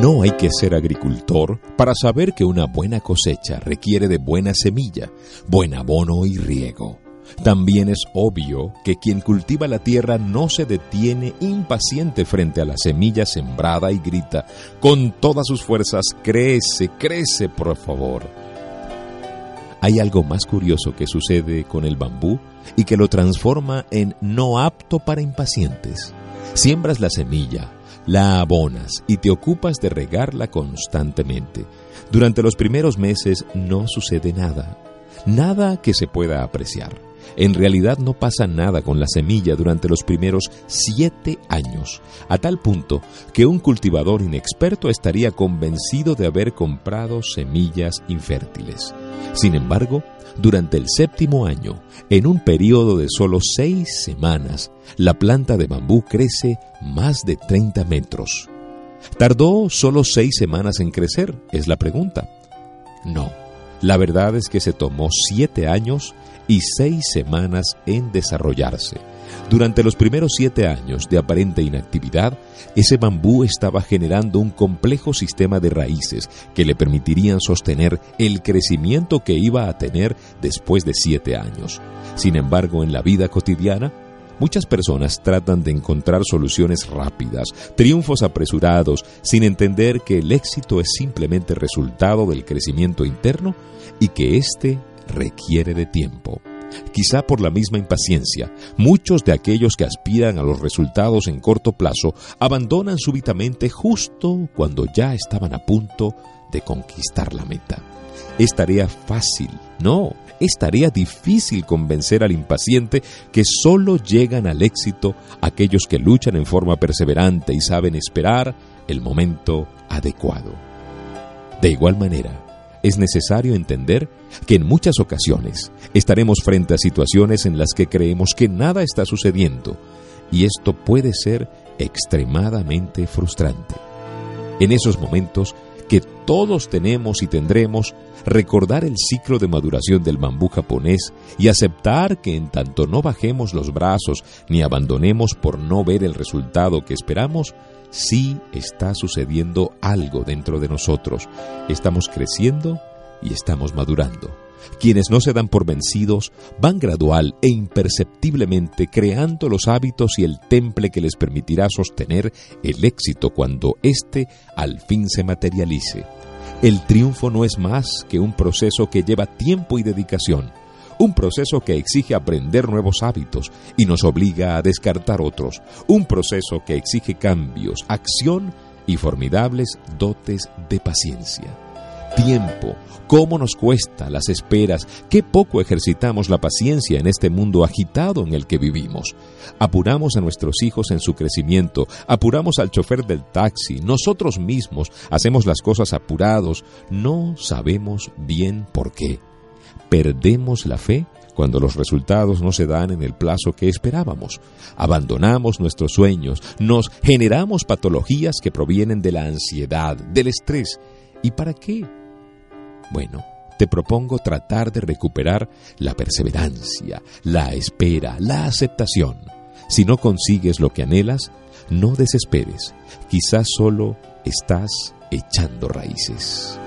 No hay que ser agricultor para saber que una buena cosecha requiere de buena semilla, buen abono y riego. También es obvio que quien cultiva la tierra no se detiene impaciente frente a la semilla sembrada y grita, con todas sus fuerzas, crece, crece, por favor. Hay algo más curioso que sucede con el bambú y que lo transforma en no apto para impacientes. Siembras la semilla, la abonas y te ocupas de regarla constantemente. Durante los primeros meses no sucede nada, nada que se pueda apreciar. En realidad no pasa nada con la semilla durante los primeros siete años, a tal punto que un cultivador inexperto estaría convencido de haber comprado semillas infértiles. Sin embargo, durante el séptimo año, en un periodo de solo seis semanas, la planta de bambú crece más de 30 metros. ¿Tardó solo seis semanas en crecer? Es la pregunta. No, la verdad es que se tomó siete años y seis semanas en desarrollarse. Durante los primeros siete años de aparente inactividad, ese bambú estaba generando un complejo sistema de raíces que le permitirían sostener el crecimiento que iba a tener después de siete años. Sin embargo, en la vida cotidiana, Muchas personas tratan de encontrar soluciones rápidas, triunfos apresurados, sin entender que el éxito es simplemente resultado del crecimiento interno y que éste requiere de tiempo. Quizá por la misma impaciencia, muchos de aquellos que aspiran a los resultados en corto plazo abandonan súbitamente justo cuando ya estaban a punto de conquistar la meta. Es tarea fácil, no, es tarea difícil convencer al impaciente que solo llegan al éxito aquellos que luchan en forma perseverante y saben esperar el momento adecuado. De igual manera, es necesario entender que en muchas ocasiones estaremos frente a situaciones en las que creemos que nada está sucediendo y esto puede ser extremadamente frustrante. En esos momentos todos tenemos y tendremos, recordar el ciclo de maduración del bambú japonés y aceptar que en tanto no bajemos los brazos ni abandonemos por no ver el resultado que esperamos, sí está sucediendo algo dentro de nosotros. Estamos creciendo y estamos madurando. Quienes no se dan por vencidos van gradual e imperceptiblemente creando los hábitos y el temple que les permitirá sostener el éxito cuando éste al fin se materialice. El triunfo no es más que un proceso que lleva tiempo y dedicación un proceso que exige aprender nuevos hábitos y nos obliga a descartar otros, un proceso que exige cambios, acción y formidables dotes de paciencia. Tiempo, cómo nos cuesta las esperas, qué poco ejercitamos la paciencia en este mundo agitado en el que vivimos. Apuramos a nuestros hijos en su crecimiento, apuramos al chofer del taxi, nosotros mismos hacemos las cosas apurados, no sabemos bien por qué perdemos la fe cuando los resultados no se dan en el plazo que esperábamos. Abandonamos nuestros sueños, nos generamos patologías que provienen de la ansiedad, del estrés. ¿Y para qué? Bueno, te propongo tratar de recuperar la perseverancia, la espera, la aceptación. Si no consigues lo que anhelas, no desesperes. Quizás solo estás echando raíces.